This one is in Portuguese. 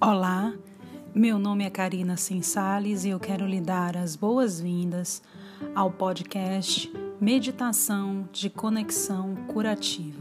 Olá, meu nome é Karina Sensales e eu quero lhe dar as boas-vindas ao podcast Meditação de Conexão Curativa.